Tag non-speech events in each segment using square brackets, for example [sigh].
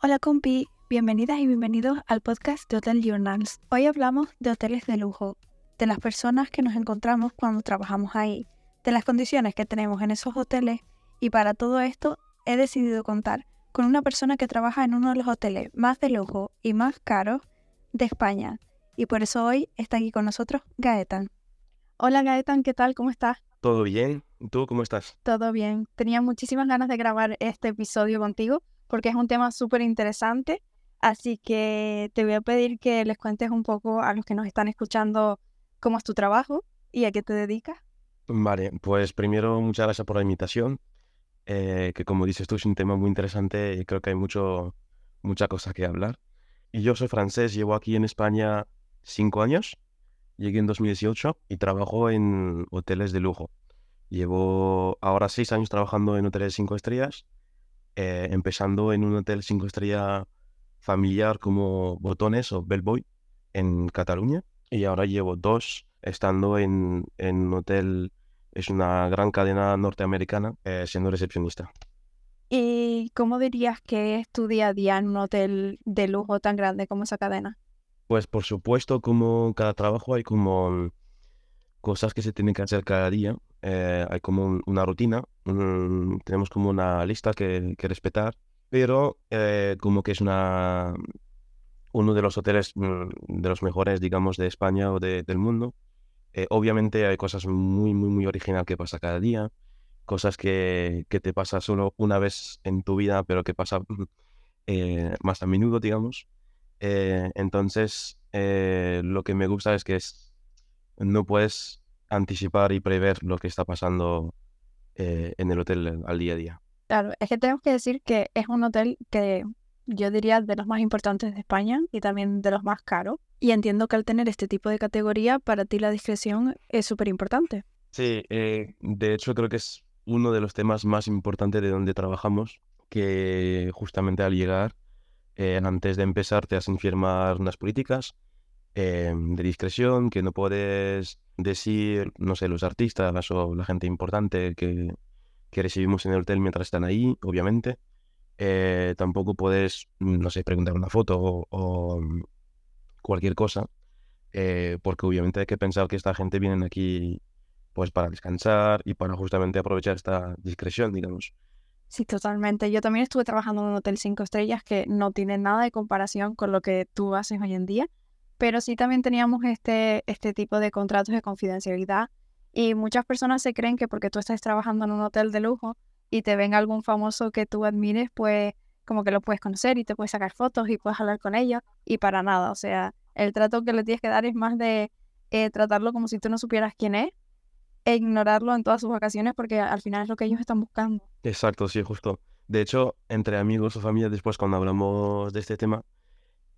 Hola compi, bienvenidas y bienvenidos al podcast de Hotel Journals. Hoy hablamos de hoteles de lujo, de las personas que nos encontramos cuando trabajamos ahí, de las condiciones que tenemos en esos hoteles y para todo esto he decidido contar con una persona que trabaja en uno de los hoteles más de lujo y más caros de España. Y por eso hoy está aquí con nosotros Gaetan. Hola Gaetan, ¿qué tal? ¿Cómo estás? ¿Todo bien? ¿Tú cómo estás? Todo bien. Tenía muchísimas ganas de grabar este episodio contigo porque es un tema súper interesante. Así que te voy a pedir que les cuentes un poco a los que nos están escuchando cómo es tu trabajo y a qué te dedicas. Vale, pues primero muchas gracias por la invitación, eh, que como dices tú es un tema muy interesante y creo que hay mucho, mucha cosa que hablar. Y yo soy francés, llevo aquí en España cinco años, llegué en 2018 y trabajo en hoteles de lujo. Llevo ahora seis años trabajando en hoteles cinco estrellas, eh, empezando en un hotel cinco estrellas familiar como Botones o Bellboy en Cataluña y ahora llevo dos estando en, en un hotel, es una gran cadena norteamericana, eh, siendo recepcionista. ¿Y cómo dirías que es tu día a día en un hotel de lujo tan grande como esa cadena? Pues por supuesto, como cada trabajo hay como cosas que se tienen que hacer cada día. Eh, hay como una rutina, tenemos como una lista que, que respetar, pero eh, como que es una uno de los hoteles mm, de los mejores, digamos, de España o de, del mundo. Eh, obviamente hay cosas muy, muy, muy original que pasa cada día, cosas que, que te pasa solo una vez en tu vida, pero que pasa más a menudo, digamos. entonces, lo que me gusta es que es, no puedes anticipar y prever lo que está pasando eh, en el hotel al día a día. Claro, es que tenemos que decir que es un hotel que yo diría de los más importantes de España y también de los más caros. Y entiendo que al tener este tipo de categoría, para ti la discreción es súper importante. Sí, eh, de hecho creo que es uno de los temas más importantes de donde trabajamos, que justamente al llegar, eh, antes de empezar, te hacen firmar unas políticas de discreción, que no puedes decir, no sé, los artistas o la gente importante que, que recibimos en el hotel mientras están ahí, obviamente. Eh, tampoco puedes, no sé, preguntar una foto o, mm, cualquier cosa, eh, porque obviamente hay que pensar que esta gente viene aquí pues para descansar y para justamente aprovechar esta discreción, digamos. Sí, totalmente. Yo también estuve trabajando en un hotel cinco estrellas que no tiene nada de comparación con lo que tú haces hoy en día pero sí también teníamos este, este tipo de contratos de confidencialidad y muchas personas se creen que porque tú estás trabajando en un hotel de lujo y te ven algún famoso que tú admires, pues como que lo puedes conocer y te puedes sacar fotos y puedes hablar con ellos y para nada, o sea, el trato que le tienes que dar es más de eh, tratarlo como si tú no supieras quién es e ignorarlo en todas sus vacaciones porque al final es lo que ellos están buscando. Exacto, sí, justo. De hecho, entre amigos o familia, después cuando hablamos de este tema,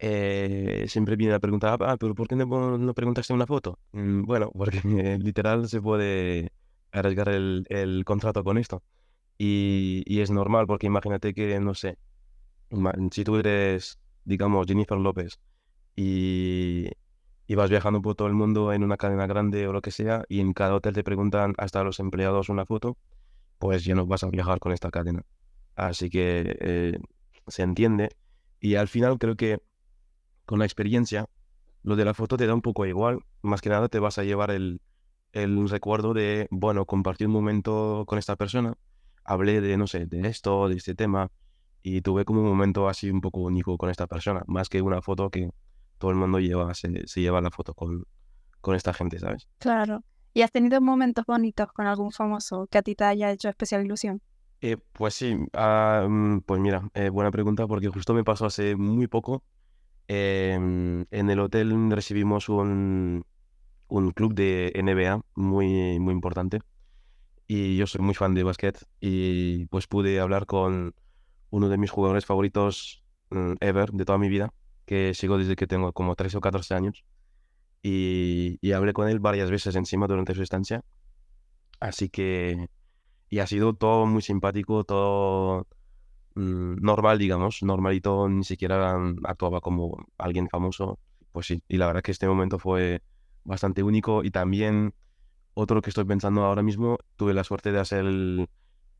eh, siempre viene la pregunta, ah, pero ¿por qué no, no preguntaste una foto? Mm, bueno, [laughs] porque [laughs] literal se puede arriesgar el, el contrato con esto. Y, y, es normal, porque imagínate que, no sé, si tú eres, digamos, Jennifer López y, y vas viajando por todo el mundo en una cadena grande o lo que sea, y en cada hotel te preguntan hasta los empleados una foto, pues ya no vas a viajar con esta cadena. Así que eh, se entiende. Y al final creo que con la experiencia, lo de la foto te da un poco igual. Más que nada te vas a llevar el, el recuerdo de, bueno, compartí un momento con esta persona, hablé de, no sé, de esto, de este tema, y tuve como un momento así un poco único con esta persona, más que una foto que todo el mundo lleva, se, lleva la foto con, con esta gente, ¿sabes? Claro. ¿Y has tenido momentos bonitos con algún famoso que a ti te haya hecho especial ilusión? Eh, pues sí, mm, pues mira, eh, buena pregunta porque justo me pasó hace muy poco Em, en el hotel recibimos un, un club de NBA muy, muy importante y yo soy muy fan de básquet y pues pude hablar con uno de mis jugadores favoritos mm, ever de toda mi vida, que sigo desde que tengo como 13 o 14 años y, y hablé con él varias veces encima durante su estancia. Así que, y ha sido todo muy simpático, todo normal, digamos, normalito, ni siquiera actuaba como alguien famoso. Pues sí, y la verdad que este momento fue bastante único y también otro que estoy pensando ahora mismo, tuve la suerte de hacer el,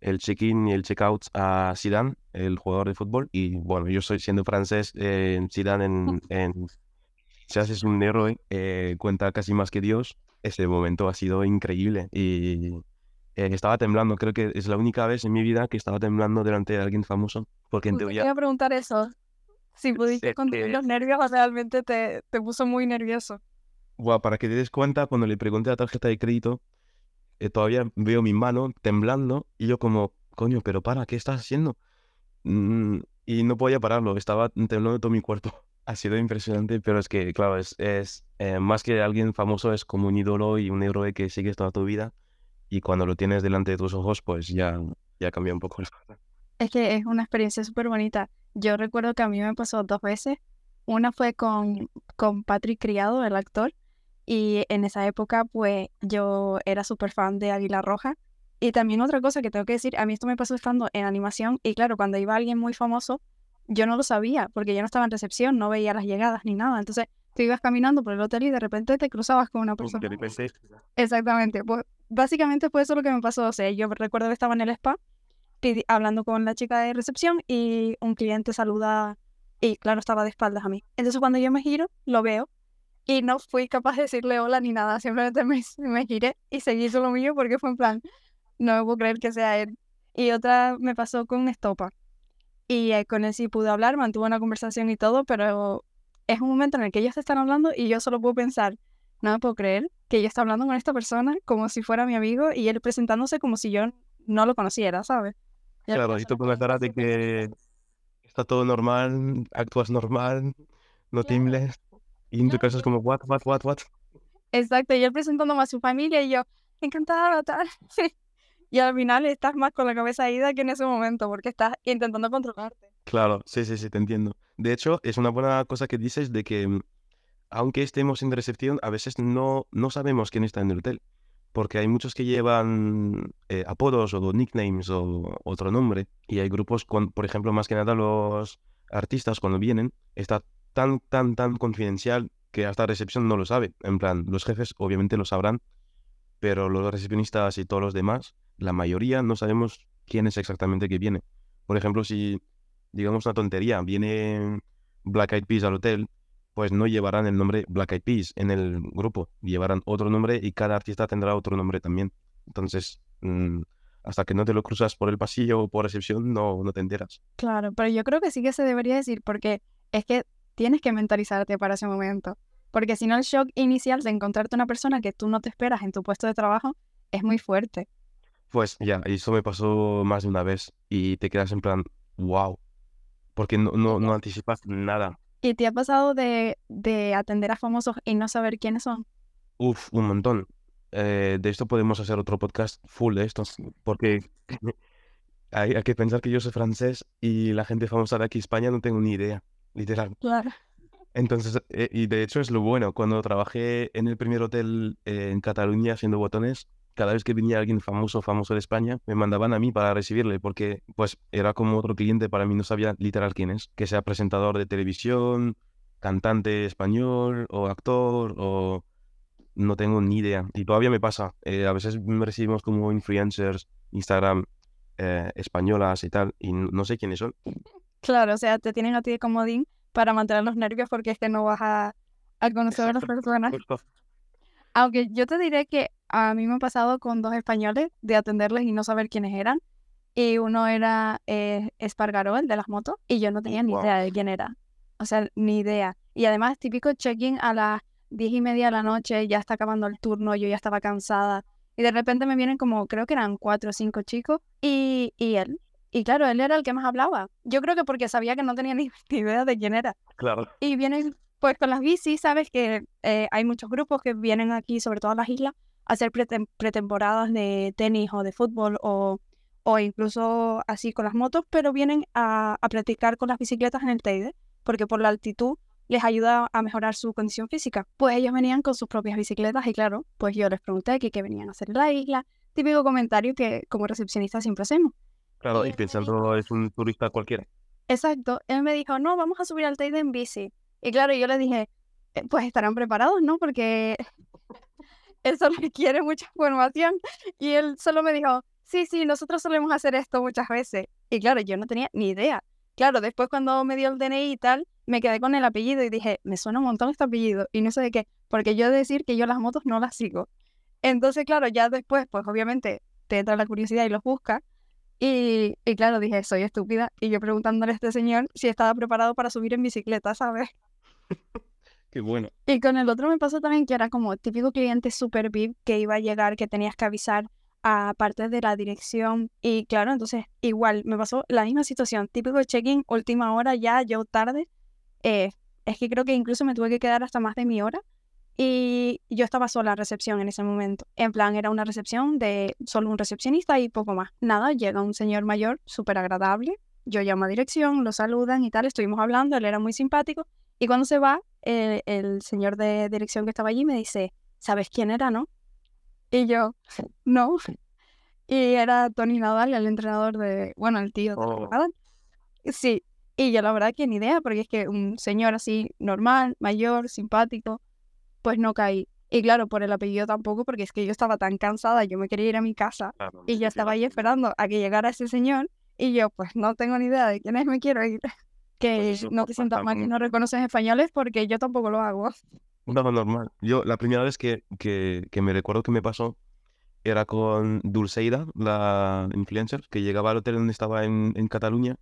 el check-in y el check-out a Zidane, el jugador de fútbol. Y bueno, yo soy siendo francés, eh, Zidane en, [laughs] en si haces un héroe, eh, cuenta casi más que Dios. Ese momento ha sido increíble y eh, estaba temblando. Creo que es la única vez en mi vida que estaba temblando delante de alguien famoso. Porque en teoría, Quería preguntar eso. Si pudiste controlar que, los nervios realmente te, te puso muy nervioso. buah, para que te des cuenta, cuando le pregunté la tarjeta de crédito, eh, todavía veo mi mano temblando y yo como, coño, pero para, ¿qué estás haciendo? Mm, y no podía pararlo, estaba temblando todo mi cuerpo. [laughs] Ha sido impresionante, pero es que, claro, es, es eh, más que alguien famoso, es como un ídolo y un héroe que sigues toda tu vida. Y cuando lo tienes delante de tus ojos, pues ya, ya cambia un poco la cosa. Es que es una experiencia súper bonita. Yo recuerdo que a mí me pasó dos veces. Una fue con, con Patrick Criado, el actor, y en esa época pues yo era súper fan de Águila Roja. Y también otra cosa que tengo que decir, a mí esto me pasó estando en animación y claro, cuando iba alguien muy famoso, yo no lo sabía porque yo no estaba en recepción, no veía las llegadas ni nada. Entonces tú ibas caminando por el hotel y de repente te cruzabas con una persona. Exactamente, pues básicamente fue eso lo que me pasó. O sea, yo recuerdo que estaba en el spa hablando con la chica de recepción y un cliente saluda y claro, estaba de espaldas a mí. Entonces cuando yo me giro, lo veo y no fui capaz de decirle hola ni nada, simplemente me, [laughs] me giré y seguí lo mío porque fue en plan, no me puedo creer que sea él. Y otra me pasó con Estopa y eh, con él sí pude hablar, mantuve una conversación y todo, pero es un momento en el que ellos están hablando y yo solo puedo pensar, no me puedo creer que yo esté hablando con esta persona como si fuera mi amigo y él presentándose como si yo no lo conociera, ¿sabes? Y claro, y tú con la cara de que está todo normal, actúas normal, no claro, tiembles. Y en tu casa es como, what, what, what, what. exacto, y él presentándome a su familia y yo, encantada, tal. [laughs] Y al final estás más con la cabeza ida que en ese momento porque estás intentando controlarte. Claro, sí, sí, sí, te entiendo. De hecho, es una buena cosa que dices de que mm, aunque estemos en recepción, a veces no, no sabemos quién está en el hotel. Porque hay muchos que llevan eh, apodos o nicknames o otro nombre. Y hay grupos, con, por ejemplo, más que nada los artistas cuando vienen, está tan, tan, tan confidencial que hasta recepción no lo sabe. En plan, los jefes obviamente lo sabrán, pero los recepcionistas y todos los demás, la mayoría no sabemos quién es exactamente que viene. Por ejemplo, si, digamos una tontería, viene Black Eyed Peas al hotel, pues no llevarán el nombre Black Eyed Peas en el grupo, llevarán otro nombre y cada artista tendrá otro nombre también. Entonces, mm, hasta que no te lo cruzas por el pasillo o por recepción, no, no te enteras. Claro, pero yo creo que sí que se debería decir porque es que tienes que mentalizarte para ese momento. Porque si no, el shock inicial de encontrarte una persona que tú no te esperas en tu puesto de trabajo es muy fuerte. Pues ya, eso me pasó más de una vez y te quedas en plan, wow, porque no, no, no anticipas nada. ¿Y te ha pasado de, de atender a famosos y no saber quiénes son? Uf, un montón. Eh, de esto podemos hacer otro podcast full de esto, porque [laughs] hay, hay que pensar que yo soy francés y la gente famosa de aquí España no tengo ni idea, literal. Claro. Entonces, eh, y de hecho es lo bueno, cuando trabajé en el primer hotel eh, en Cataluña haciendo botones, cada vez que venía alguien famoso, famoso de España, me mandaban a mí para recibirle, porque pues era como otro cliente para mí, no sabía literal quién es, que sea presentador de televisión, cantante español o actor o no tengo ni idea. Y todavía me pasa, eh, a veces me recibimos como influencers, Instagram, eh, españolas y tal, y no sé quiénes son. Claro, o sea, te tienen a ti de comodín para mantener los nervios porque es que no vas a, a conocer a las personas. justo. Aunque yo te diré que a mí me ha pasado con dos españoles de atenderles y no saber quiénes eran. Y uno era eh, Espargaró, el de las motos, y yo no tenía ni Wow. idea de quién era. O sea, ni idea. Y además, típico check-in a las diez y media de la noche, ya está acabando el turno, yo ya estaba cansada. Y de repente me vienen como, creo que eran cuatro o cinco chicos, y, y él. Y claro, él era el que más hablaba. Yo creo que porque sabía que no tenía [laughs] ni ni idea de quién era. Claro. Y vienen pues con las bicis, sabes que eh, hay muchos grupos que vienen aquí, sobre todo a las islas, a hacer pretem- pretemporadas de tenis o de fútbol o, o incluso así con las motos, pero vienen a, a practicar con las bicicletas en el Teide, porque por la altitud les ayuda a mejorar su condición física. Pues ellos venían con sus propias bicicletas y claro, pues yo les pregunté que qué venían a hacer en la isla, típico comentario que como recepcionista siempre hacemos. Claro, Y dijo, pensando es un turista cualquiera. Exacto, él me dijo, no, vamos a subir al Teide en bici. Y claro, yo le dije, "Eh, pues estarán preparados, ¿no? Porque [laughs] eso requiere [laughs] mucha información. Y él solo me dijo, sí, sí, nosotros solemos hacer esto muchas veces. Y claro, yo no tenía ni idea. Claro, después cuando me dio el DNI y tal, me quedé con el apellido y dije, me suena un montón este apellido. Y no sé de qué, porque yo he de decir que yo las motos no las sigo. Entonces, claro, ya después, pues obviamente te entra la curiosidad y los buscas. Y, y claro, dije, soy estúpida. Y yo preguntándole a este señor si estaba preparado para subir en bicicleta, ¿sabes? Qué bueno. Y con el otro me pasó también que era como típico cliente super VIP que iba a llegar, que tenías que avisar a parte de la dirección. Y claro, entonces igual me pasó la misma situación, típico check-in, última hora ya, yo tarde. Eh, es que creo que incluso me tuve que quedar hasta más de mi hora. Y yo estaba sola en recepción en ese momento. En plan, era una recepción de solo un recepcionista y poco más. Nada, llega un señor mayor, súper agradable. Yo llamo a dirección, lo saludan y tal. Estuvimos hablando, él era muy simpático. Y cuando se va, eh, el señor de dirección que estaba allí me dice, ¿sabes quién era, no? Y yo, no. Y era Tony Nadal, el entrenador de, bueno, el tío de Oh. Nadal. Sí, y yo la verdad que ni idea, porque es que un señor así normal, mayor, simpático, pues no caí. Y claro, por el apellido tampoco, porque es que yo estaba tan cansada, yo me quería ir a mi casa Claro, y yo estaba ahí esperando a que llegara ese señor y yo pues no tengo ni idea de quién es, me quiero ir. Que eso no te sientas pasa mal que no reconoces españoles porque yo tampoco lo hago. Nada normal. Yo, la primera vez que, que, que me recuerdo que me pasó era con Dulceida, la influencer, que llegaba al hotel donde estaba en, en Cataluña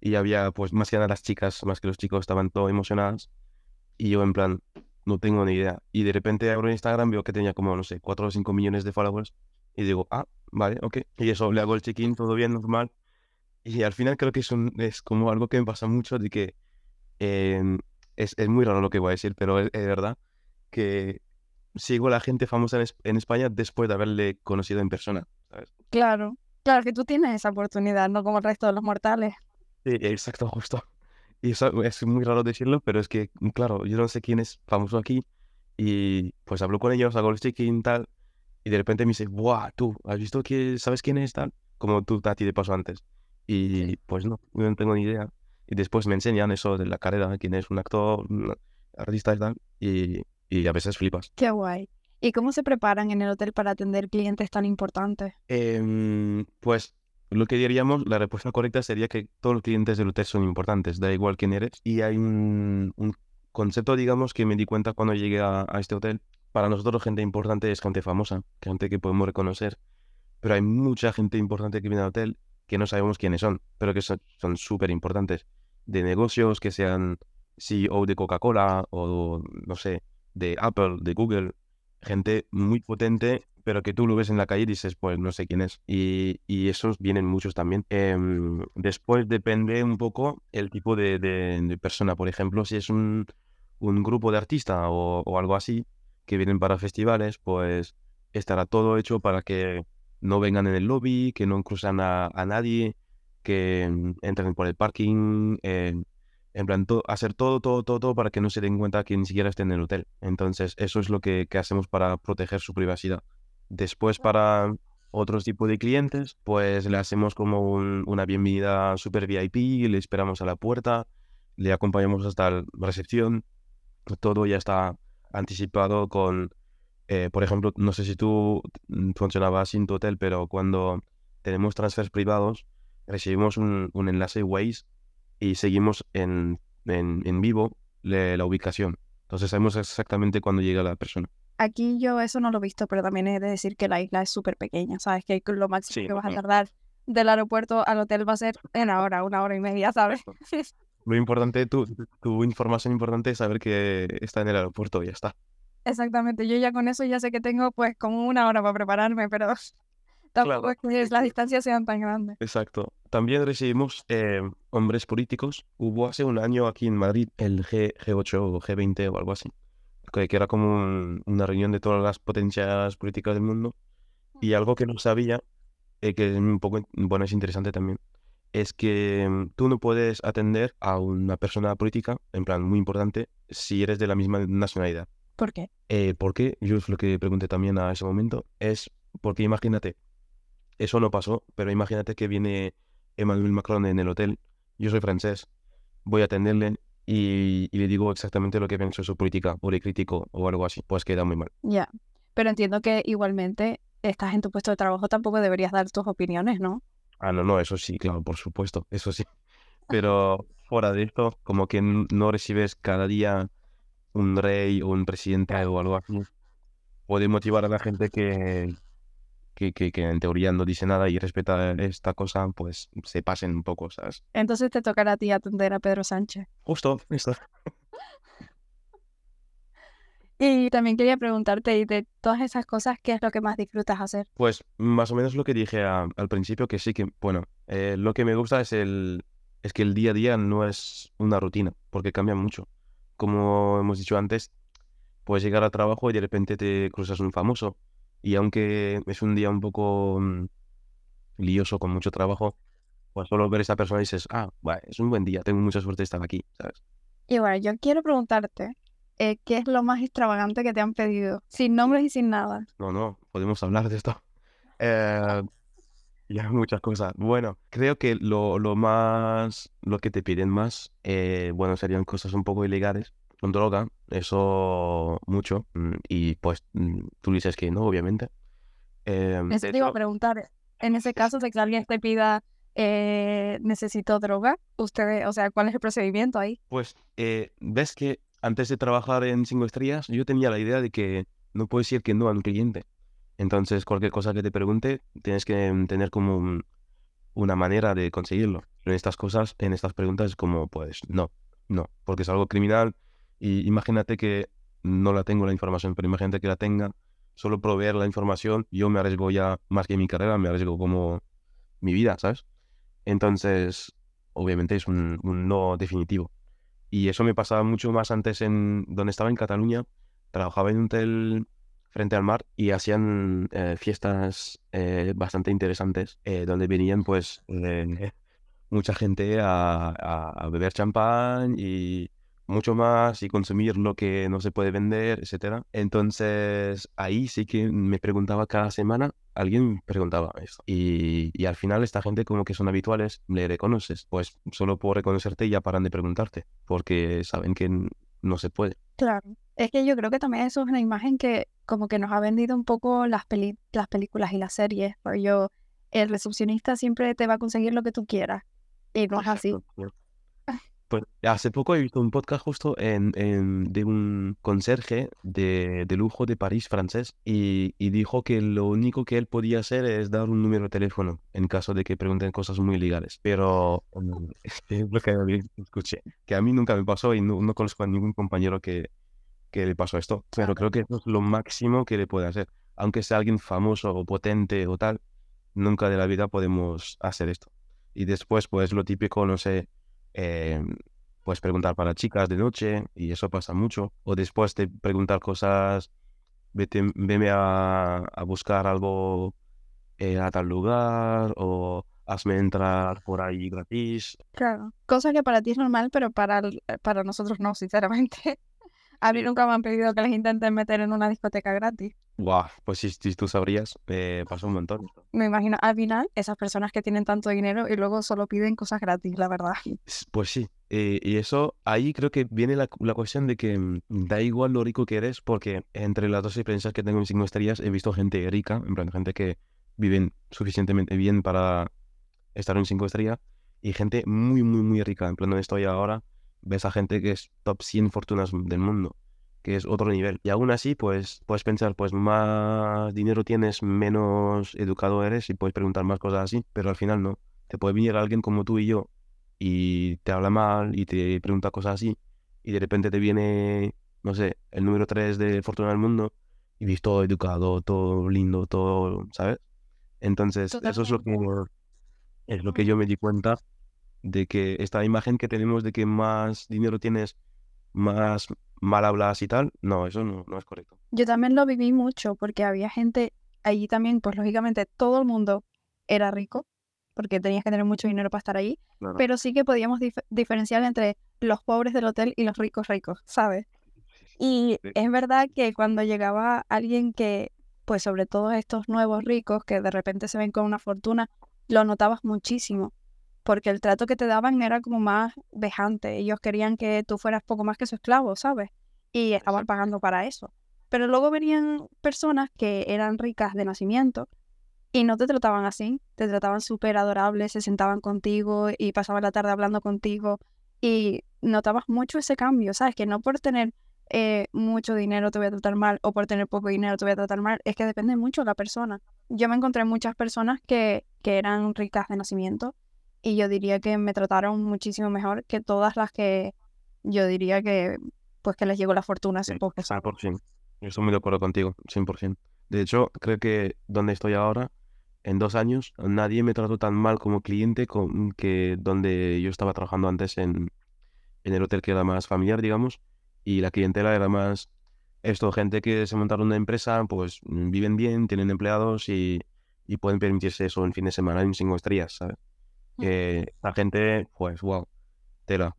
y había, pues, más que nada las chicas, más que los chicos, estaban todos emocionadas y yo en plan, no tengo ni idea. Y de repente abro Instagram, veo que tenía como, no sé, 4 o 5 millones de followers y digo, ah, vale, ok. Y eso, le hago el check-in, todo bien, normal. Y al final creo que es, un, es como algo que me pasa mucho de que em, es, es muy raro lo que voy a decir, pero es, es verdad que sigo a la gente famosa en, en España después de haberle conocido en persona, ¿sabes? Claro, claro que tú tienes esa oportunidad, no como el resto de los mortales. Sí, exacto, justo. Y eso es muy raro decirlo, pero es que, claro, yo no sé quién es famoso aquí y pues hablo con ellos, hago el check-in tal y de repente me dice, ¡buah, tú! ¿Has visto que sabes quién es tal? Como tú a ti te pasó antes. Y pues no, no tengo ni idea. Y después me enseñan eso de la carrera, quién es un actor, un artista y tal, y, y a veces flipas. Qué guay. ¿Y cómo se preparan en el hotel para atender clientes tan importantes? Em, pues lo que diríamos, la respuesta correcta sería que todos los clientes del hotel son importantes, da igual quién eres. Y hay un, un concepto, digamos, que me di cuenta cuando llegué a, a este hotel. Para nosotros gente importante es gente famosa, gente que podemos reconocer, pero hay mucha gente importante que viene al hotel que no sabemos quiénes son, pero que son súper importantes. De negocios, que sean CEO de Coca-Cola o, no sé, de Apple, de Google, gente muy potente, pero que tú lo ves en la calle y dices, pues no sé quién es. Y, y esos vienen muchos también. Em, después depende un poco el tipo de, persona. Por ejemplo, si es un, un grupo de artistas o algo así que vienen para festivales, pues estará todo hecho para que no vengan en el lobby, que no cruzan a, a nadie, que mm, entren por el parking, eh, en plan, to- hacer todo, todo, todo, todo para que no se den cuenta que ni siquiera estén en el hotel. Entonces, eso es lo que, que hacemos para proteger su privacidad. Después, para otros tipos de clientes, pues le hacemos como un- una bienvenida super VIP, le esperamos a la puerta, le acompañamos hasta la recepción, todo ya está anticipado con, eh, por ejemplo, no sé si tú mm, funcionabas en tu hotel, pero cuando tenemos transfers privados, recibimos un, un enlace Waze y seguimos en, en, en vivo le- la ubicación. Entonces sabemos exactamente cuándo llega la persona. Aquí yo eso no lo he visto, pero también he de decir que la isla es súper pequeña, ¿sabes? Que lo máximo Sí, que vas a tardar del aeropuerto al hotel va a ser una hora, una hora y media, ¿sabes? Lo importante, tu, tu información importante es saber que está en el aeropuerto y ya está. Exactamente, yo ya con eso ya sé que tengo pues como una hora para prepararme, pero [laughs] tampoco Claro. es que las distancias sean tan grandes. Exacto. También recibimos eh, hombres políticos. Hubo hace un año aquí en Madrid el G, G8 o G20 o algo así, que, que era como un- una reunión de todas las potencias políticas del mundo. Y algo que no sabía, eh, que es un poco, bueno, es interesante también, es que mm, tú no puedes atender a una persona política, en plan muy importante, si eres de la misma nacionalidad. ¿Por qué? Eh, ¿por qué? Yo es lo que pregunté también a ese momento. Es porque imagínate, eso no pasó, pero imagínate que viene Emmanuel Macron en el hotel, yo soy francés, voy a atenderle y, y le digo exactamente lo que pienso de su política, o le critico o algo así, pues queda muy mal. Ya, pero entiendo que igualmente estás en tu puesto de trabajo, tampoco deberías dar tus opiniones, ¿no? Ah, no, no, eso sí, claro, por supuesto, eso sí. Pero fuera de esto, como que no recibes cada día un rey o un presidente o algo así, puede motivar a la gente que, que, que, que en teoría no dice nada y respeta esta cosa, pues se pasen un poco, ¿sabes? Entonces te tocará a ti atender a Pedro Sánchez. Justo, esto. Y también quería preguntarte, y de todas esas cosas, ¿qué es lo que más disfrutas hacer? Pues más o menos lo que dije a- al principio, que sí que, bueno, eh, lo que me gusta es el, es que el día a día no es una rutina, porque cambia mucho. Como hemos dicho antes, puedes llegar al trabajo y de repente te cruzas un famoso. Y aunque es un día un poco mm, lioso, con mucho trabajo, pues solo ver a esa persona y dices, ah, bueno, es un buen día, tengo mucha suerte de estar aquí, ¿sabes? Y bueno, yo quiero preguntarte, eh, ¿qué es lo más extravagante que te han pedido? Sin nombres y sin nada. No, no, podemos hablar de esto. Eh, [laughs] ya muchas cosas. Bueno, creo que lo, lo más, lo que te piden más, eh, bueno, serían cosas un poco ilegales, con droga, eso mucho. mm, Y pues mm, tú dices que no, obviamente. Eh, Eso te iba a preguntar, en ese caso de que alguien te pida, eh, necesito droga, ustedes, o sea, ¿cuál es el procedimiento ahí? pues eh, ves que antes de trabajar en cinco estrellas, yo tenía la idea de que no puedes decir que no a un cliente. Entonces, cualquier cosa que te pregunte, tienes que mm, tener como un- una manera de conseguirlo. En estas cosas, en estas preguntas, es como, pues, no, no, porque es algo criminal. Y imagínate que no la tengo la información, pero imagínate que la tenga, solo proveer la información, yo me arriesgo ya más que mi carrera, me arriesgo como mi vida, ¿sabes? Entonces, obviamente es un, un no definitivo. Y eso me pasaba mucho más antes en donde estaba en Cataluña. Trabajaba en un hotel frente al mar y hacían eh, fiestas eh, bastante interesantes eh, donde venían pues eh, [laughs] mucha gente a, a- a beber champán y mucho más y consumir lo que no se puede vender, etcétera. Entonces ahí sí que me preguntaba cada semana, alguien preguntaba esto. Y, y al final esta gente como que son habituales, le reconoces, pues solo por reconocerte ya paran de preguntarte, porque saben que no se puede. Claro. Es que yo creo que también eso es una imagen que como que nos ha vendido un poco las peli- las películas y las series, porque yo, el recepcionista siempre te va a conseguir lo que tú quieras, y no es así. Pues hace poco he visto un podcast justo en, en- de un conserje de, de lujo de París francés y, y dijo que lo único que él podía hacer es dar un número de teléfono en caso de que pregunten cosas muy legales. Pero [laughs] es lo que escuché, que a mí nunca me pasó y no, no conozco a ningún compañero que, que le pasó esto. Pero creo que eso es lo máximo que le puede hacer. Aunque sea alguien famoso o potente o tal, nunca de la vida podemos hacer esto. Y después, pues lo típico, no sé, eh, pues preguntar para chicas de noche, y eso pasa mucho. O después de preguntar cosas, vete, veme a, a buscar algo eh, a tal lugar, o hazme entrar por ahí gratis. Claro. Cosa que para ti es normal, pero para, el- para nosotros no, sinceramente. A mí nunca me han pedido que les intenten meter en una discoteca gratis. Guau, pues si, si tú sabrías, eh, pasa un montón. Me imagino, al final, esas personas que tienen tanto dinero y luego solo piden cosas gratis, la verdad. Pues sí, eh, y eso, ahí creo que viene la, la cuestión de que mm, da igual lo rico que eres, porque entre las dos experiencias que tengo en cinco estrellas he visto gente rica, en plan gente que viven suficientemente bien para estar en cinco estrellas, y gente muy, muy, muy rica, en plan donde estoy ahora, ves a gente que es top 100 fortunas del mundo, que es otro nivel. Y aún así, pues puedes pensar, pues más dinero tienes, menos educado eres, y puedes preguntar más cosas así, pero al final no. Te puede venir alguien como tú y yo y te habla mal y te pregunta cosas así y de repente te viene, no sé, el número 3 de Fortuna del Mundo y ves todo educado, todo lindo, todo, ¿sabes? Entonces, eso es lo que, es lo que yo me di cuenta de que esta imagen que tenemos de que más dinero tienes, más mal hablas y tal, no, eso no, no es correcto. Yo también lo viví mucho porque había gente allí también, pues lógicamente todo el mundo era rico porque tenías que tener mucho dinero para estar allí, Claro. pero sí que podíamos dif- diferenciar entre los pobres del hotel y los ricos ricos, ¿sabes? Y Sí. es verdad que cuando llegaba alguien que, pues sobre todo estos nuevos ricos que de repente se ven con una fortuna, lo notabas muchísimo, porque el trato que te daban era como más vejante. Ellos querían que tú fueras poco más que su esclavo, ¿sabes? Y estaban pagando para eso. Pero luego venían personas que eran ricas de nacimiento y no te trataban así, te trataban súper adorable, se sentaban contigo y pasaban la tarde hablando contigo y notabas mucho ese cambio, ¿sabes? Que no por tener eh, mucho dinero te voy a tratar mal o por tener poco dinero te voy a tratar mal, es que depende mucho de la persona. Yo me encontré muchas personas que, que eran ricas de nacimiento y yo diría que me trataron muchísimo mejor que todas las que yo diría que pues que les llegó la fortuna hace Sí, poco. 100%. Yo estoy muy de acuerdo contigo, 100%. De hecho, creo que donde estoy ahora, en dos años, nadie me trató tan mal como cliente con, que donde yo estaba trabajando antes en, en el hotel que era más familiar, digamos, y la clientela era más esto, gente que se montaron una empresa, pues viven bien, tienen empleados y, y pueden permitirse eso en fin de semana en cinco estrellas, ¿sabes? Que la gente, pues, wow, tela.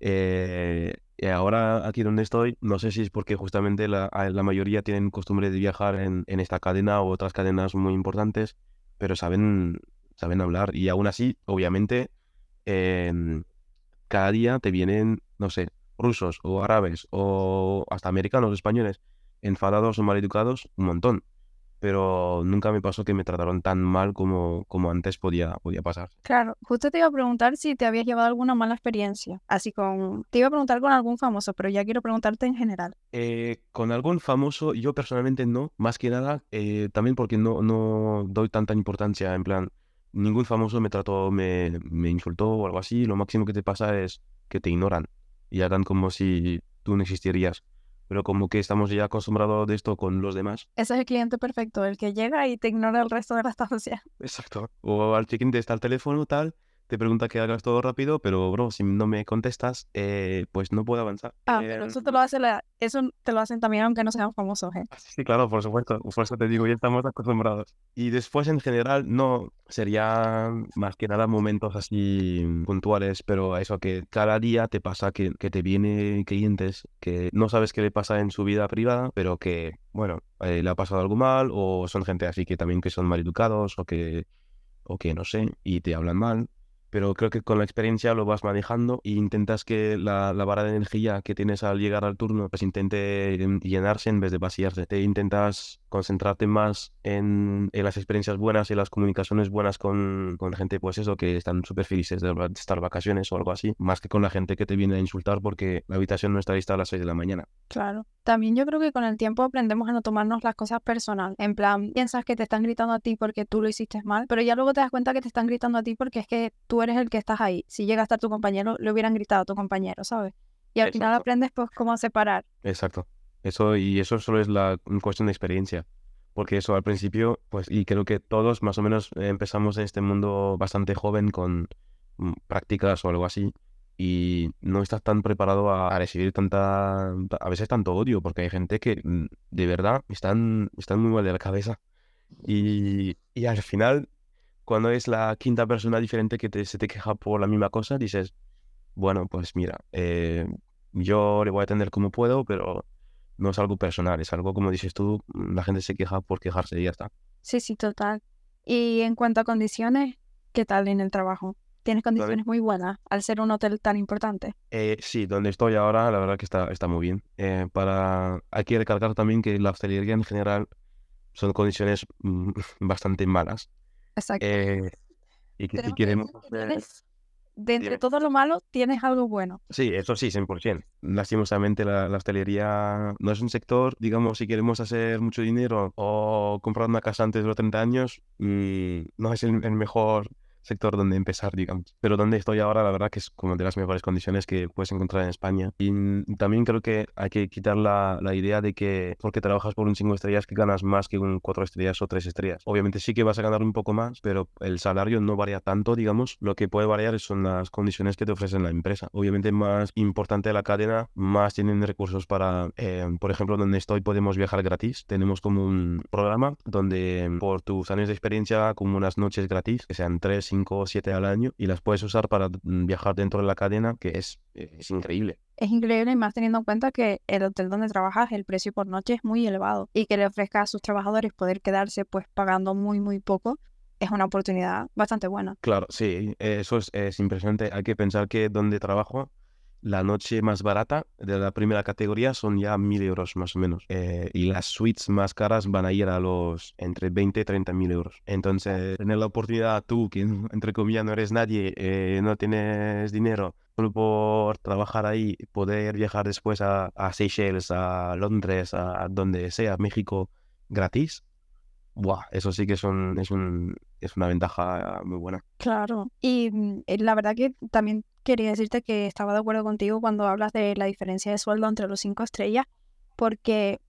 Eh, y ahora aquí donde estoy, no sé si es porque justamente la, la mayoría tienen costumbre de viajar en, en esta cadena o otras cadenas muy importantes, pero saben, saben hablar. Y aún así, obviamente, em, cada día te vienen, no sé, rusos o árabes o hasta americanos, españoles, enfadados o maleducados, un montón. Pero nunca me pasó que me trataron tan mal como, como antes podía, podía pasar. Claro, justo te iba a preguntar si te habías llevado alguna mala experiencia, así con, te iba a preguntar con algún famoso, pero ya quiero preguntarte en general. Eh, con algún famoso, yo personalmente no, más que nada, eh, también porque no, no doy tanta importancia, en plan, ningún famoso me trató, me, me insultó o algo así, lo máximo que te pasa es que te ignoran y harán como si tú no existirías, pero como que estamos ya acostumbrados de esto con los demás. Ese es el cliente perfecto, el que llega y te ignora el resto de la estancia. Exacto. O al check-in te está el teléfono, tal, te pregunta que hagas todo rápido, pero bro, si no me contestas, eh, pues no puedo avanzar. Ah, Eh, pero eso te lo hace la, eso te lo hacen también aunque no sean famosos, ¿eh? Sí, claro, por supuesto. Por eso te digo, ya estamos acostumbrados. Y después, en general, no sería más que nada momentos así puntuales, pero eso que cada día te pasa que, que te vienen clientes que no sabes qué le pasa en su vida privada, pero que, bueno, eh, le ha pasado algo mal, o son gente así que también que son mal educados, o que, o que no sé, y te hablan mal. Pero creo que con la experiencia lo vas manejando e intentas que la, la vara de energía que tienes al llegar al turno pues intente em, llenarse en vez de vaciarse. Te intentas concentrarte más en, en las experiencias buenas y las comunicaciones buenas con, con gente, pues eso, que están súper felices de, de estar vacaciones o algo así, más que con la gente que te viene a insultar porque la habitación no está lista a las 6 de la mañana. Claro. También yo creo que con el tiempo aprendemos a no tomarnos las cosas personal. En plan, piensas que te están gritando a ti porque tú lo hiciste mal, pero ya luego te das cuenta que te están gritando a ti porque es que tú eres el que estás ahí. Si llega a estar tu compañero, le hubieran gritado a tu compañero, ¿sabes? Y al final Exacto. aprendes pues cómo separar. Exacto. Eso, y eso solo es la cuestión de experiencia. Porque eso al principio, pues, y creo que todos más o menos empezamos en este mundo bastante joven con mm, prácticas o algo así. Y no estás tan preparado a, a recibir tanta, a veces tanto odio, porque hay gente que mm, de verdad están, están muy mal de la cabeza. Y, y al final, cuando es la quinta persona diferente que te, se te queja por la misma cosa, dices, bueno, pues mira, eh, yo le voy a atender como puedo, pero no es algo personal, es algo como dices tú, la gente se queja por quejarse y ya está. Sí, sí, total. Y en cuanto a condiciones, ¿qué tal en el trabajo? ¿Tienes condiciones muy buenas al ser un hotel tan importante? Eh, sí, donde estoy ahora, la verdad que está, está muy bien. Eh, para... Hay que recalcar también que la hostelería en general son condiciones mm, [laughs] bastante malas. Exacto. Eh, y que que queremos que tienes- de entre Dime. todo lo malo, tienes algo bueno. Sí, eso sí, 100%. Lastimosamente la, la hostelería no es un sector, digamos, si queremos hacer mucho dinero o comprar una casa antes de los 30 años, mm, no es el, el mejor sector donde empezar, digamos. Pero donde estoy ahora, la verdad que es como de las mejores condiciones que puedes encontrar en España. Y también creo que hay que quitar la, la idea de que porque trabajas por un 5 estrellas que ganas más que un 4 estrellas o 3 estrellas. Obviamente sí que vas a ganar un poco más, pero el salario no varía tanto, digamos. Lo que puede variar son las condiciones que te ofrecen la empresa. Obviamente más importante la cadena, más tienen recursos para, eh, por ejemplo, donde estoy podemos viajar gratis. Tenemos como un programa donde por tus años de experiencia, como unas noches gratis, que sean 3, 5 o 7 al año, y las puedes usar para mm, viajar dentro de la cadena, que es, eh, es increíble. Es increíble y más teniendo en cuenta que el hotel donde trabajas, el precio por noche es muy elevado y que le ofrezca a sus trabajadores poder quedarse pues pagando muy, muy poco, es una oportunidad bastante buena. Claro, sí, eso es, es impresionante. Hay que pensar que donde trabajo, la noche más barata de la primera categoría son ya 1000 euros más o menos. Eh, y las suites más caras van a ir a los entre 20 y 30 mil euros. Entonces, tener la oportunidad tú, que [laughs] entre comillas no eres nadie, eh, no tienes dinero, solo por trabajar ahí, poder viajar después a, a Seychelles, a Londres, a donde sea, México, gratis, Buah, eso sí que es, un, es, un, es una ventaja muy buena. Claro. Y mm, eh, la verdad que también quería decirte que estaba de acuerdo contigo cuando hablas de la diferencia de sueldo entre los cinco estrellas, porque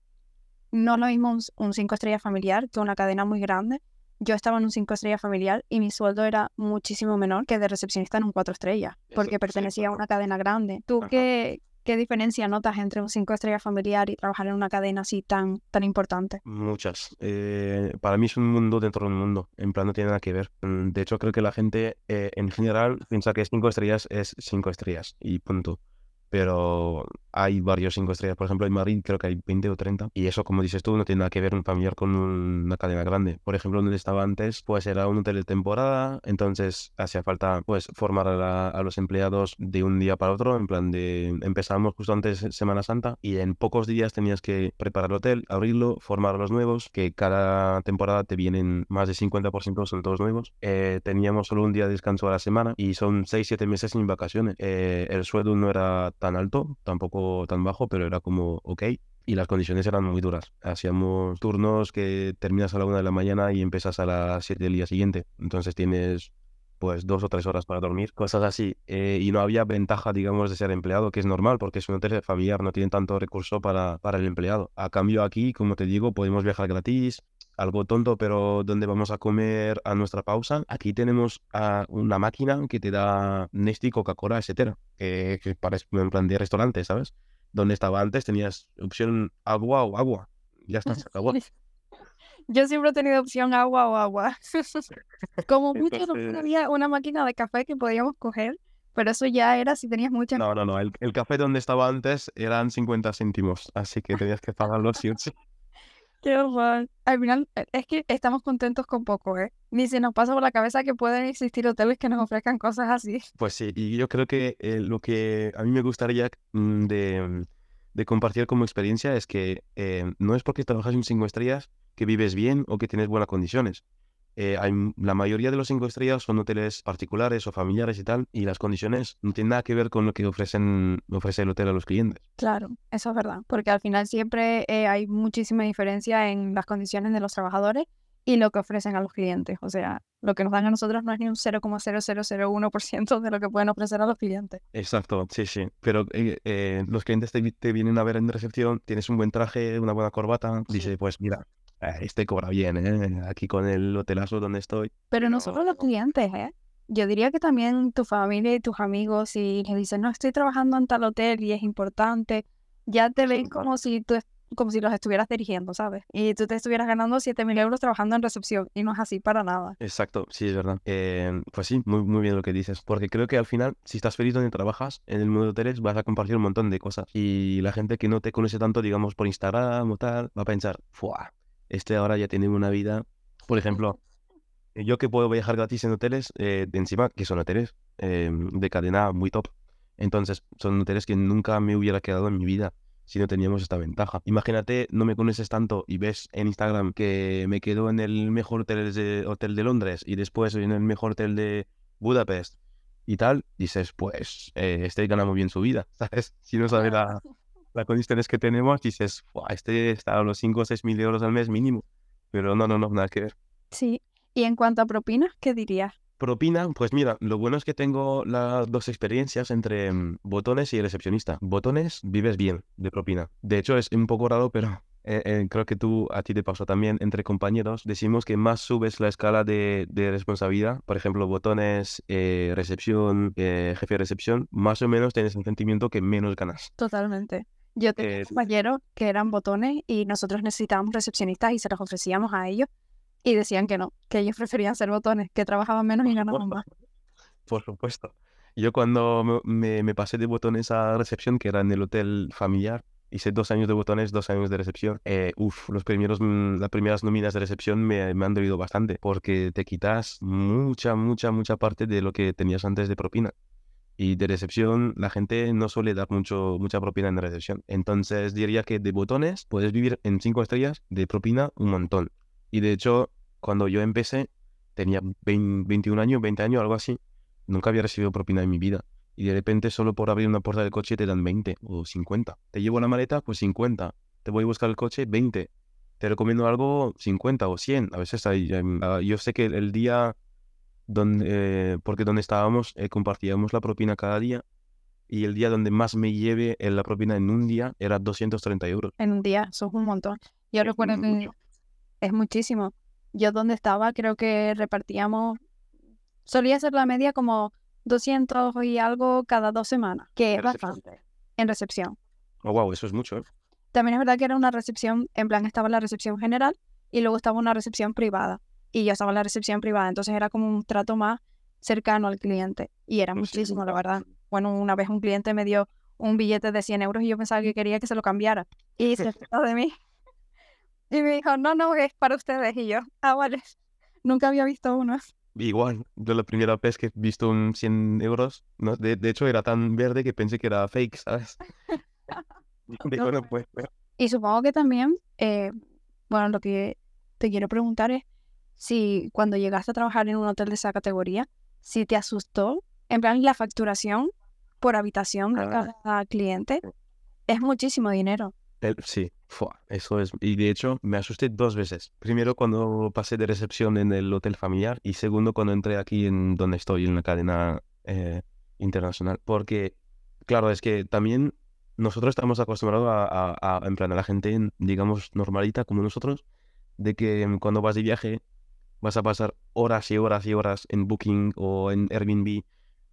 no es lo mismo un, cinco estrellas familiar que una cadena muy grande. Yo estaba en un cinco estrellas familiar y mi sueldo era muchísimo menor que de recepcionista en un cuatro estrellas, porque pertenecía a una cadena grande. ¿Tú qué, ¿Qué diferencia notas entre un cinco estrellas familiar y trabajar en una cadena así tan, tan importante? Muchas. Eh, para mí es un mundo dentro de un mundo. En plan, no tiene nada que ver. De hecho, creo que la gente eh, en general piensa que cinco estrellas es cinco estrellas y punto pero hay varios cinco estrellas. Por ejemplo, en Madrid creo que hay 20 o 30. Y eso, como dices tú, no tiene nada que ver un familiar con una cadena grande. Por ejemplo, donde estaba antes, pues era un hotel de temporada. Entonces hacía falta, pues, formar a, los empleados de un día para otro. En plan de, empezamos justo antes Semana Santa y en pocos días tenías que preparar el hotel, abrirlo, formar a los nuevos, que cada temporada te vienen más de 50% son todos nuevos. Eh, teníamos solo un día de descanso a la semana y son 6-7 meses sin vacaciones. Eh, el sueldo no era tan alto, tampoco tan bajo, pero era como ok. Y las condiciones eran muy duras. Hacíamos turnos que terminas a la una de la mañana y empiezas a las 7 del día siguiente. Entonces tienes pues dos o tres horas para dormir, cosas así. Eh, y no había ventaja, digamos, de ser empleado, que es normal, porque es un hotel familiar, no tienen tanto recurso para, para el empleado. A cambio aquí, como te digo, podemos viajar gratis, algo tonto, pero donde vamos a comer a nuestra pausa, aquí tenemos una máquina que te da Nesty, Coca-Cola, etcétera, que, que parece en plan de restaurante, ¿sabes? Donde estaba antes tenías opción agua o agua. Ya está, acabó. [laughs] Yo siempre he tenido opción agua o agua. [laughs] Como mucho no había una máquina de café que podíamos coger, pero eso ya era si tenías mucha... No, no, no. El, el café donde estaba antes eran 50 céntimos, así que tenías que pagarlo sí o sí. Qué horror. Al final, e, es que estamos contentos con poco, ¿eh? Ni se nos pasa por la cabeza que pueden existir hoteles que nos ofrezcan cosas así. [laughs] Pues sí, y yo creo que eh, lo que a mí me gustaría mm, de, de compartir como experiencia es que eh, no es porque trabajas en cinco estrellas que vives bien o que tienes buenas condiciones. Eh, la mayoría de los cinco estrellas son hoteles particulares o familiares y tal, y las condiciones no tienen nada que ver con lo que ofrecen, ofrece el hotel a los clientes. Claro, eso es verdad, porque al final siempre eh, hay muchísima diferencia en las condiciones de los trabajadores y lo que ofrecen a los clientes. O sea, lo que nos dan a nosotros no es ni un 0,0001% de lo que pueden ofrecer a los clientes. Exacto, sí, sí. Pero eh, los clientes te, vienen a ver en recepción, tienes un buen traje, una buena corbata, dice, pues mira, eh, este cobra bien, ¿eh? Aquí con el hotelazo donde estoy. Pero no solo los clientes, ¿eh? Yo diría que también tu familia y tus amigos, si les dicen, no, estoy trabajando en tal hotel y es importante, ya te ven como si tú como si los estuvieras dirigiendo, ¿sabes? Y tú te estuvieras ganando 7 mil euros trabajando en recepción y no es así para nada. Exacto, sí, es verdad. Eh, pues sí, muy, muy bien lo que dices, porque creo que al final, si estás feliz donde trabajas, en el mundo de hoteles vas a compartir un montón de cosas y la gente que no te conoce tanto, digamos, por Instagram o tal, va a pensar, ¡fuah! Este ahora ya tiene una vida, por ejemplo, yo que puedo viajar gratis en hoteles, eh, de encima, que son hoteles eh, de cadena muy top. Entonces, son hoteles que nunca me hubiera quedado en mi vida si no teníamos esta ventaja. Imagínate, no me conoces tanto y ves en Instagram que me quedo en el mejor hotel de, hotel de Londres y después en el mejor hotel de Budapest y tal, dices, pues, eh, este gana muy bien su vida, [laughs] ¿sabes? Si no sabes la, las condiciones que tenemos, dices, este está a los 5 o 6 mil euros al mes mínimo. Pero no, no, no, nada que ver. Sí. Y en cuanto a propinas, ¿qué dirías? Propina, pues mira, lo bueno es que tengo las dos experiencias entre mm, botones y recepcionista. Botones, vives bien de propina. De hecho, es un poco raro, pero eh, eh, creo que tú, a ti te pasó también, entre compañeros, decimos que más subes la escala de, responsabilidad, por ejemplo, botones, eh, recepción, jefe de recepción, más o menos tienes el sentimiento que menos ganas. Totalmente. Yo tenía compañeros que eran botones y nosotros necesitábamos recepcionistas y se los ofrecíamos a ellos y decían que no, que ellos [laughs] preferían ser botones, que trabajaban menos y ganaban más. Por supuesto. Yo cuando me, pasé de botones a recepción, que era en el hotel familiar, hice dos años de botones, dos años de recepción. Eh, uf, los primeros, mm, las primeras nóminas de recepción me, me, han dolido bastante porque te quitas mucha, mucha, mucha parte de lo que tenías antes de propina. Y de recepción, la gente no suele dar mucho, mucha propina en recepción. Entonces diría que de botones puedes vivir en cinco estrellas, de propina un montón. Y de hecho, cuando yo empecé, tenía 21 años, 20 años, algo así. Nunca había recibido propina en mi vida. Y de repente, solo por abrir una puerta del coche te dan 20 o 50. Te llevo la maleta, pues 50. Te voy a buscar el coche, 20. Te recomiendo algo, 50 o 100. A veces hay, ah, yo sé que el día donde, porque donde estábamos eh, compartíamos la propina cada día y el día donde más me lleve en la propina en un día era 230 euros. En un día, eso es un montón. Yo recuerdo que es muchísimo. Yo donde estaba creo que repartíamos, solía ser la media como 200 y algo cada dos semanas, que es bastante en recepción. Oh, wow, eso es mucho. ¿eh? También es verdad que era una recepción, en plan estaba la recepción general y luego estaba una recepción privada y yo estaba en la recepción privada, entonces era como un trato más cercano al cliente y era muchísimo, la verdad. Bueno, una vez un cliente me dio un billete de 100 euros y yo pensaba que quería que se lo cambiara y se [laughs] trató de mí. Y me dijo, no, no, es para ustedes. Y yo, ah, vale, nunca había visto uno. Igual, yo la primera vez que he visto un 100 euros, ¿no? de, de hecho era tan verde que pensé que era fake, ¿sabes? [laughs] [laughs] Pues, y supongo que también, eh, bueno, lo que te quiero preguntar es si cuando llegaste a trabajar en un hotel de esa categoría, si te asustó, en plan la facturación por habitación de ah. cada cliente, es muchísimo dinero. sí, eso es. Y de hecho me asusté dos veces. Primero cuando pasé de recepción en el hotel familiar y segundo cuando entré aquí en donde estoy, en la cadena eh, internacional. Porque, claro, es que también nosotros estamos acostumbrados a, a, en plan, a la gente, digamos, normalita como nosotros, de que mm, cuando vas de viaje vas a pasar horas y horas y horas en Booking o en Airbnb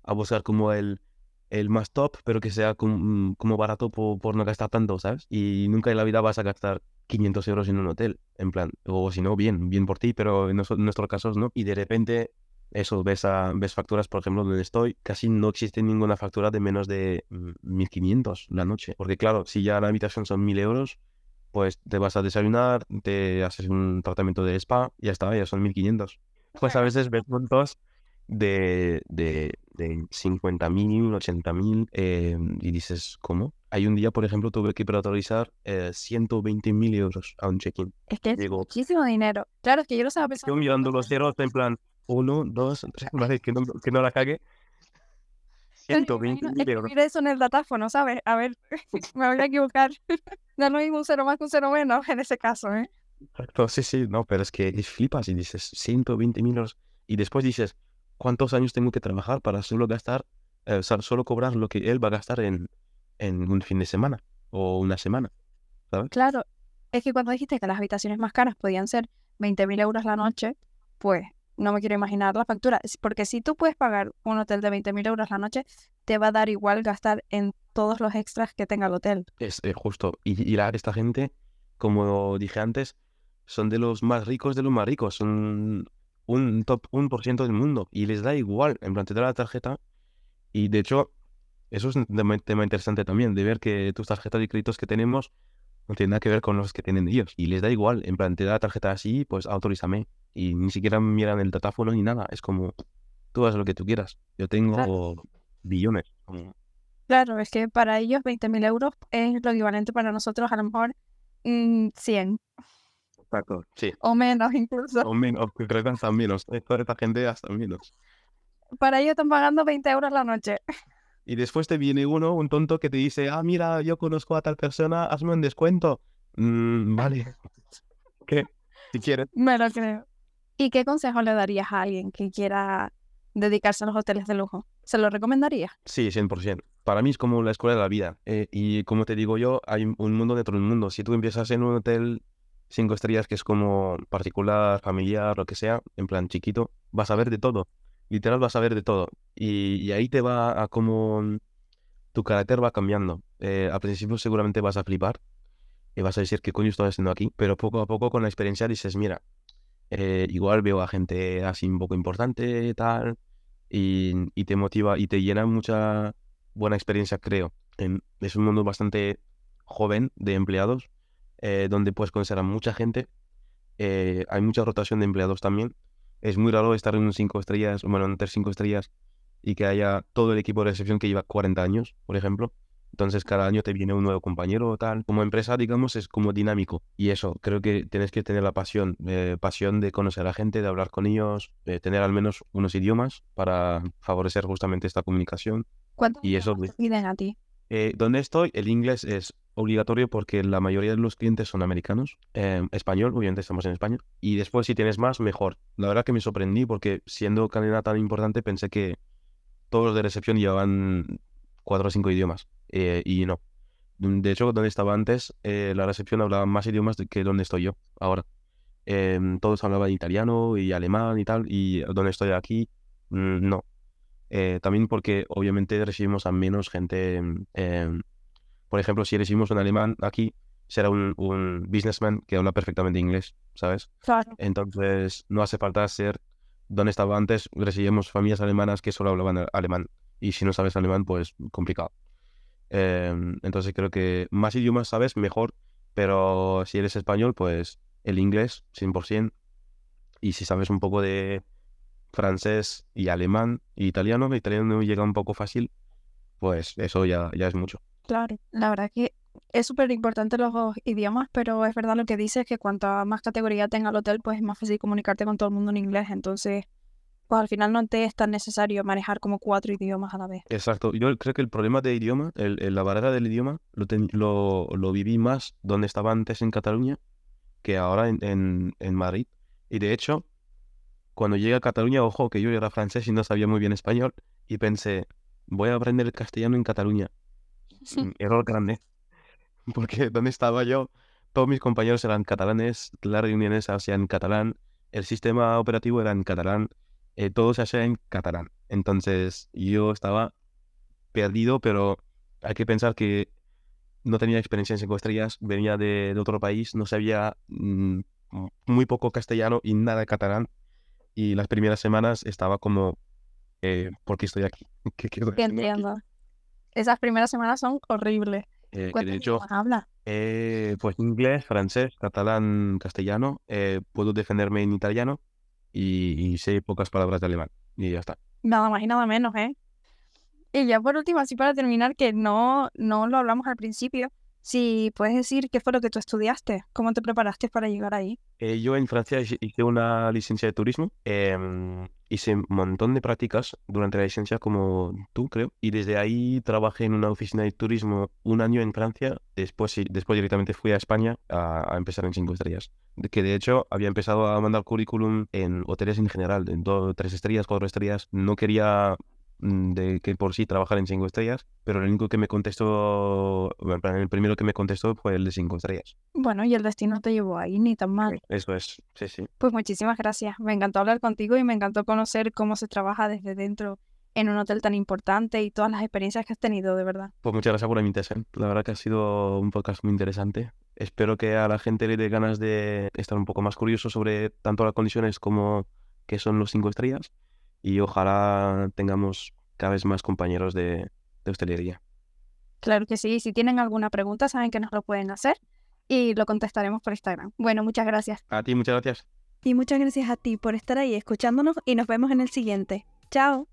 a buscar como el, el más top, pero que sea mm, como, barato por, no gastar tanto, ¿sabes? Y nunca en la vida vas a gastar 500 euros en un hotel, en plan, o si no, bien, bien por ti, pero en, nuestros casos no. Y de repente eso, ves, a, ves facturas, por ejemplo, donde estoy, casi no existe ninguna factura de menos de 1.500 mm, la noche. Porque claro, si ya la habitación son 1.000 euros, pues te vas a desayunar, te haces un tratamiento de spa, y ya está, ya son 1500. Pues a veces ves montos de, de, de 50.000, 80.000 eh, y dices, ¿cómo? Hay un día, por ejemplo, tuve que preautorizar eh, 120.000 euros a un check-in. Es que es muchísimo dinero. Claro, es que yo lo estaba pensando. Yo mirando los ceros en plan, uno, dos, tres, [laughs] que no, que no la cague. 120 mil euros. eso en el datáfono, ¿sabes? A ver, [laughs] me voy a equivocar. No es lo mismo un cero más que un cero menos en ese caso, ¿eh? Exacto, sí, sí, no, pero es que flipas y dices 120 mil euros y después dices, ¿cuántos años tengo que trabajar para solo gastar, eh, solo cobrar lo que él va a gastar en, en un fin de semana o una semana? ¿sabes? Claro, es que cuando dijiste que las habitaciones más caras podían ser 20 mil euros la noche, pues no me quiero imaginar la factura. Porque si tú puedes pagar un hotel de 20 mil euros la noche, te va a dar igual gastar en todos los extras que tenga el hotel. Es eh, justo. Y, y la, esta gente, como dije antes, son de los más ricos de los más ricos. Son un top 1% del mundo. Y les da igual. En plan, te da la tarjeta. Y de hecho, eso es un tema interesante también, de ver que tus tarjetas de créditos que tenemos no tienen nada que ver con los que tienen ellos. Y les da igual. En plan, te da la tarjeta así, pues autorízame y ni siquiera miran el datáfono ni nada. Es como, tú haz lo que tú quieras. Yo tengo billones. Claro, es que para ellos 20.000 euros es lo equivalente para nosotros a lo mejor 100. Mm, Exacto, sí. O menos incluso. O menos, creo que hasta menos. Toda esta gente hasta menos. Para ellos están pagando 20 euros la noche. Y después te viene uno, un tonto, que te dice, ah, mira, yo conozco a tal persona, hazme un descuento. Mm, vale. [laughs] ¿Qué? Si quieres. Me lo creo. ¿Y qué consejo le darías a alguien que quiera dedicarse a los hoteles de lujo? ¿Se lo recomendaría? Sí, 100%. Para mí es como la escuela de la vida. Eh, y como te digo yo, hay un mundo dentro del mundo. Si tú empiezas en un hotel cinco estrellas que es como particular, familiar, lo que sea, en plan chiquito, vas a ver de todo. Literal vas a ver de todo. Y, ahí te va a como tu carácter va cambiando. Eh, al principio seguramente vas a flipar y vas a decir qué coño estoy haciendo aquí, pero poco a poco con la experiencia dices, mira, eh, igual veo a gente así un poco importante, tal, y, te motiva y te llena mucha buena experiencia, creo. es un mundo bastante joven de empleados, eh, donde puedes conocer a mucha gente. Eh, hay mucha rotación de empleados también. Es muy raro estar en un 5 estrellas, bueno, en 3 5 estrellas y que haya todo el equipo de recepción que lleva 40 años, por ejemplo. Entonces cada año te viene un nuevo compañero o tal. Como empresa, digamos, es como dinámico. Y eso, creo que tienes que tener la pasión, eh, pasión de conocer a la gente, de hablar con ellos, de tener al menos unos idiomas para favorecer justamente esta comunicación. ¿Cuántos Y eso, te piden a ti? eh, donde estoy, el inglés es obligatorio porque la mayoría de los clientes son americanos. Eh, español, obviamente estamos en España. Y después, si tienes más, mejor. La verdad que me sorprendí porque siendo cadena tan importante, pensé que todos los de recepción llevaban cuatro o cinco idiomas. Eh, y no. De hecho, donde estaba antes, eh, la recepción hablaba más idiomas que donde estoy yo ahora. Em, todos hablaban italiano y alemán y tal. Y donde estoy aquí, mm, no. Eh, también porque obviamente recibimos a menos gente. em, em, por ejemplo, si recibimos un alemán aquí, será un, un businessman que habla perfectamente inglés, ¿sabes? Claro. Entonces no hace falta ser donde estaba antes. Recibimos familias alemanas que solo hablaban alemán. Y si no sabes alemán, pues complicado. Em, entonces creo que más idiomas sabes, mejor. Pero si eres español, pues el inglés, 100%. Y si sabes un poco de francés y alemán y italiano, el italiano llega un poco fácil, pues eso ya, ya es mucho. Claro, la verdad que es súper importante los idiomas, pero es verdad lo que dices, que cuanta más categoría tenga el hotel, pues es más fácil comunicarte con todo el mundo en inglés. Entonces, pues al final no te es tan necesario manejar como cuatro idiomas a la vez. Exacto. Yo creo que el problema de idioma, el, el- la barrera del idioma, lo, ten- lo, lo viví más donde estaba antes en Cataluña que ahora en, en, en Madrid. Y de hecho, cuando llegué a Cataluña, ojo, que yo era francés y no sabía muy bien español, y pensé, voy a aprender el castellano en Cataluña. [laughs] Mm, Error grande. [laughs] Porque donde estaba yo, todos mis compañeros eran catalanes, las reuniones se hacían en catalán, el sistema operativo era en catalán, eh, todo se hacía en catalán. Entonces yo estaba perdido, pero hay que pensar que no tenía experiencia en cinco estrellas, venía de, de otro país, no sabía mm, muy poco castellano y nada de catalán. Y las primeras semanas estaba como, eh, ¿por qué estoy aquí? [laughs] ¿Qué, Te haciendo aquí? entiendo. Esas primeras semanas son horribles. Eh, de ¿Cuántos hecho, hablas? Eh, pues inglés, francés, catalán, castellano. eh, puedo defenderme en italiano y, y sé pocas palabras de alemán. Y ya está. Nada más y nada menos, ¿eh? Y ya por último, así para terminar, que no, no lo hablamos al principio, si puedes decir qué fue lo que tú estudiaste, cómo te preparaste para llegar ahí. Eh, yo en Francia hice una licencia de turismo. em, hice un montón de prácticas durante la licencia, como tú, creo. Y desde ahí trabajé en una oficina de turismo un año en Francia. Después, después directamente fui a España a, a empezar en cinco estrellas. Que de hecho había empezado a mandar currículum en hoteles en general, en todo, tres estrellas, cuatro estrellas. No quería de que por sí trabajar en cinco estrellas, pero el único que me contestó, el primero que me contestó fue el de cinco estrellas. Bueno, y el destino te llevó ahí, ni tan mal. Eso es, sí, sí. Pues muchísimas gracias. Me encantó hablar contigo y me encantó conocer cómo se trabaja desde dentro en un hotel tan importante y todas las experiencias que has tenido, de verdad. Pues muchas gracias por la invitación. La verdad que ha sido un podcast muy interesante. Espero que a la gente le dé ganas de estar un poco más curioso sobre tanto las condiciones como qué son los cinco estrellas. Y ojalá tengamos cada vez más compañeros de, de hostelería. Claro que sí. Si tienen alguna pregunta, saben que nos lo pueden hacer y lo contestaremos por Instagram. Bueno, muchas gracias. A ti, muchas gracias. Y muchas gracias a ti por estar ahí escuchándonos y nos vemos en el siguiente. Chao.